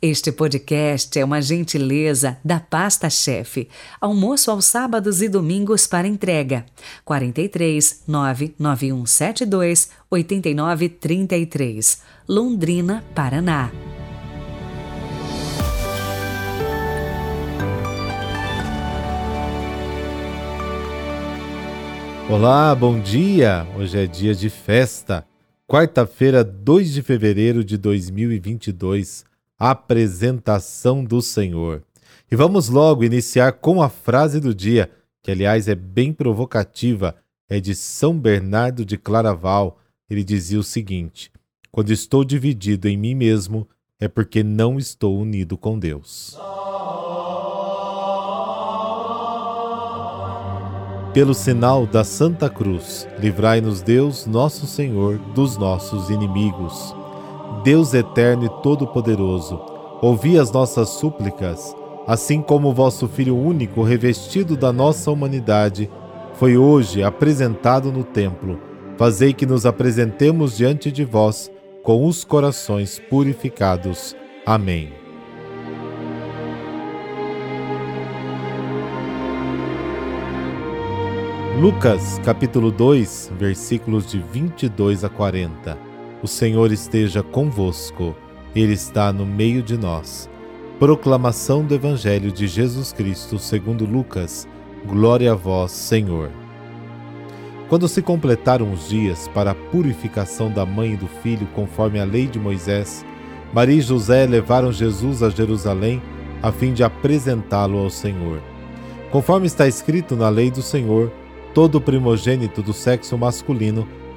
Este podcast é uma gentileza da Pasta Chefe. Almoço aos sábados e domingos para entrega. 43 99172 8933, Londrina, Paraná. Olá, bom dia! Hoje é dia de festa. Quarta-feira, 2 de fevereiro de 2022 apresentação do Senhor. E vamos logo iniciar com a frase do dia, que aliás é bem provocativa, é de São Bernardo de Claraval. Ele dizia o seguinte: Quando estou dividido em mim mesmo, é porque não estou unido com Deus. Pelo sinal da Santa Cruz, livrai-nos Deus, nosso Senhor, dos nossos inimigos. Deus eterno e todo-poderoso, ouvi as nossas súplicas, assim como o vosso Filho único, revestido da nossa humanidade, foi hoje apresentado no templo. Fazei que nos apresentemos diante de vós com os corações purificados. Amém. Lucas capítulo 2, versículos de 22 a 40. O Senhor esteja convosco, Ele está no meio de nós. Proclamação do Evangelho de Jesus Cristo segundo Lucas. Glória a vós, Senhor. Quando se completaram os dias para a purificação da mãe e do filho, conforme a lei de Moisés, Maria e José levaram Jesus a Jerusalém a fim de apresentá-lo ao Senhor. Conforme está escrito na lei do Senhor, todo primogênito do sexo masculino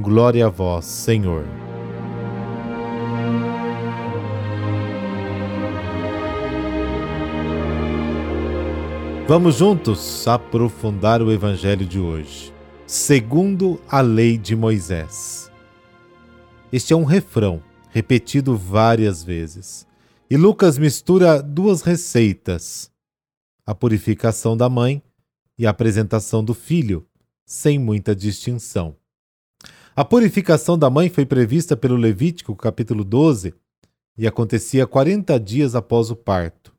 Glória a vós, Senhor. Vamos juntos aprofundar o Evangelho de hoje, segundo a lei de Moisés. Este é um refrão repetido várias vezes. E Lucas mistura duas receitas: a purificação da mãe e a apresentação do filho, sem muita distinção. A purificação da mãe foi prevista pelo Levítico, capítulo 12, e acontecia 40 dias após o parto.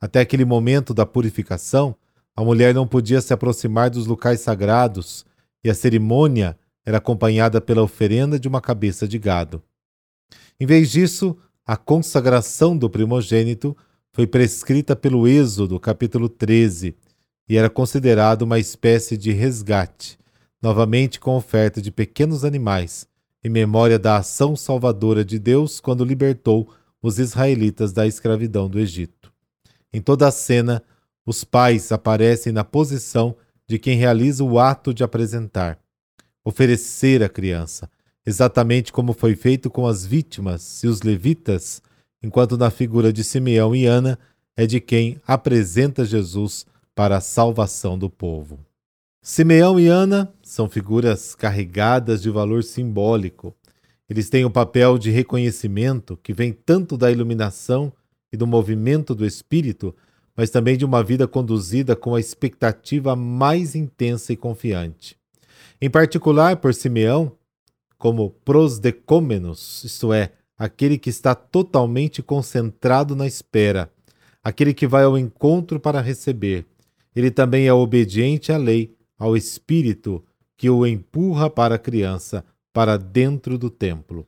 Até aquele momento da purificação, a mulher não podia se aproximar dos locais sagrados e a cerimônia era acompanhada pela oferenda de uma cabeça de gado. Em vez disso, a consagração do primogênito foi prescrita pelo Êxodo, capítulo 13, e era considerado uma espécie de resgate, novamente com oferta de pequenos animais, em memória da ação salvadora de Deus quando libertou os israelitas da escravidão do Egito. Em toda a cena, os pais aparecem na posição de quem realiza o ato de apresentar, oferecer a criança, exatamente como foi feito com as vítimas e os levitas, enquanto na figura de Simeão e Ana é de quem apresenta Jesus para a salvação do povo. Simeão e Ana são figuras carregadas de valor simbólico. Eles têm o um papel de reconhecimento que vem tanto da iluminação e do movimento do espírito mas também de uma vida conduzida com a expectativa mais intensa e confiante. Em particular, por Simeão, como prosdecômenos, isto é, aquele que está totalmente concentrado na espera, aquele que vai ao encontro para receber. Ele também é obediente à lei, ao espírito que o empurra para a criança, para dentro do templo.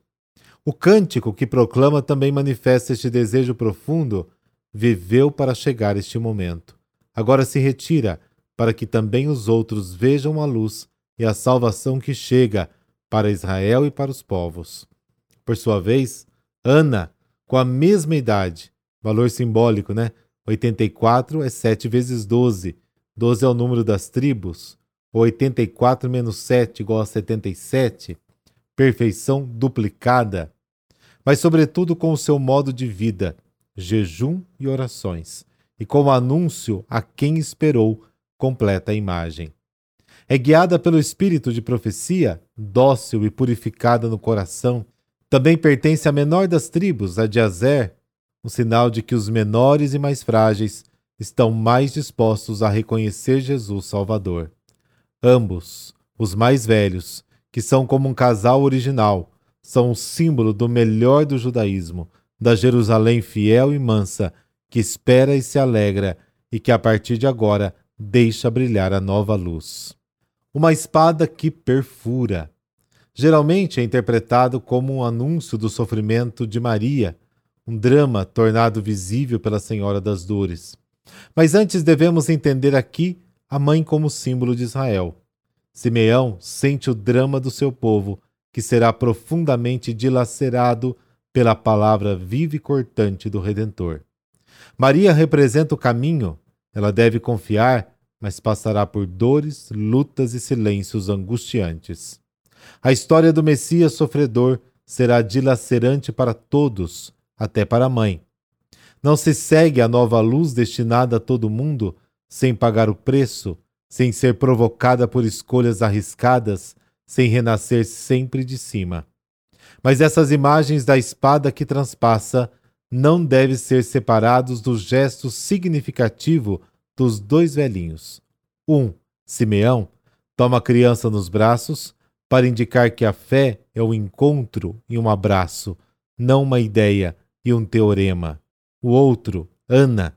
O cântico que proclama também manifesta este desejo profundo, viveu para chegar este momento. Agora se retira, para que também os outros vejam a luz e a salvação que chega para Israel e para os povos. Por sua vez, Ana, com a mesma idade, valor simbólico, né? 84 é 7 vezes 12. 12 é o número das tribos. 84 menos 7 igual a 77. Perfeição duplicada mas, sobretudo, com o seu modo de vida, jejum e orações, e como anúncio a quem esperou, completa a imagem. É guiada pelo espírito de profecia, dócil e purificada no coração. Também pertence à menor das tribos, a de Azer, um sinal de que os menores e mais frágeis estão mais dispostos a reconhecer Jesus Salvador. Ambos, os mais velhos, que são como um casal original, são o símbolo do melhor do judaísmo, da Jerusalém fiel e mansa, que espera e se alegra e que a partir de agora deixa brilhar a nova luz. Uma espada que perfura. Geralmente é interpretado como um anúncio do sofrimento de Maria, um drama tornado visível pela Senhora das Dores. Mas antes devemos entender aqui a mãe como símbolo de Israel. Simeão sente o drama do seu povo que será profundamente dilacerado pela palavra viva e cortante do Redentor. Maria representa o caminho, ela deve confiar, mas passará por dores, lutas e silêncios angustiantes. A história do Messias sofredor será dilacerante para todos, até para a mãe. Não se segue a nova luz destinada a todo mundo sem pagar o preço, sem ser provocada por escolhas arriscadas sem renascer sempre de cima. Mas essas imagens da espada que transpassa não devem ser separados do gesto significativo dos dois velhinhos. Um, Simeão, toma a criança nos braços para indicar que a fé é o encontro e um abraço, não uma ideia e um teorema. O outro, Ana,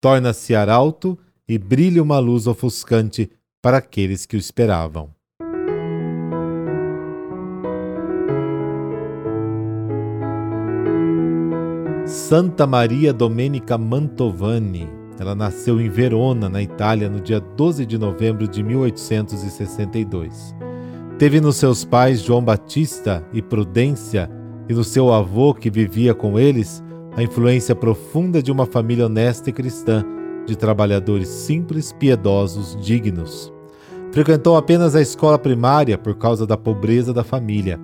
torna-se arauto e brilha uma luz ofuscante para aqueles que o esperavam. Santa Maria Domenica Mantovani. Ela nasceu em Verona, na Itália, no dia 12 de novembro de 1862. Teve nos seus pais João Batista e Prudência, e no seu avô, que vivia com eles, a influência profunda de uma família honesta e cristã, de trabalhadores simples, piedosos, dignos. Frequentou apenas a escola primária por causa da pobreza da família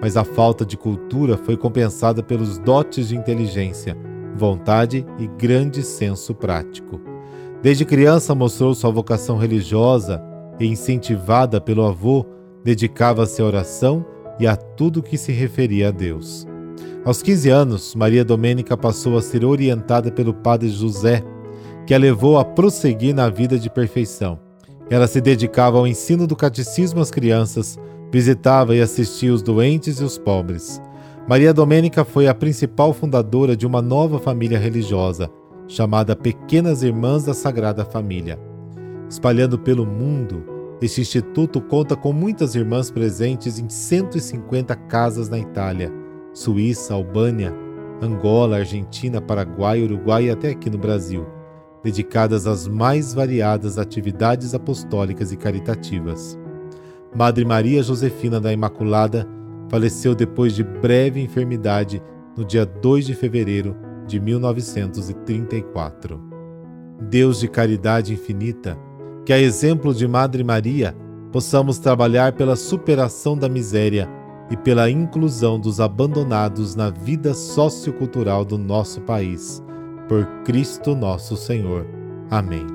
mas a falta de cultura foi compensada pelos dotes de inteligência, vontade e grande senso prático. Desde criança mostrou sua vocação religiosa e, incentivada pelo avô, dedicava-se à oração e a tudo que se referia a Deus. Aos 15 anos, Maria Domênica passou a ser orientada pelo padre José, que a levou a prosseguir na vida de perfeição. Ela se dedicava ao ensino do catecismo às crianças, Visitava e assistia os doentes e os pobres. Maria Domênica foi a principal fundadora de uma nova família religiosa, chamada Pequenas Irmãs da Sagrada Família. Espalhando pelo mundo, este instituto conta com muitas irmãs presentes em 150 casas na Itália, Suíça, Albânia, Angola, Argentina, Paraguai, Uruguai e até aqui no Brasil, dedicadas às mais variadas atividades apostólicas e caritativas. Madre Maria Josefina da Imaculada faleceu depois de breve enfermidade no dia 2 de fevereiro de 1934. Deus de caridade infinita, que a exemplo de Madre Maria, possamos trabalhar pela superação da miséria e pela inclusão dos abandonados na vida sociocultural do nosso país. Por Cristo nosso Senhor. Amém.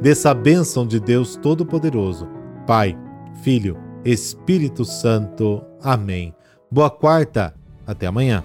Dessa bênção de Deus Todo-Poderoso, Pai, Filho, Espírito Santo. Amém. Boa quarta, até amanhã.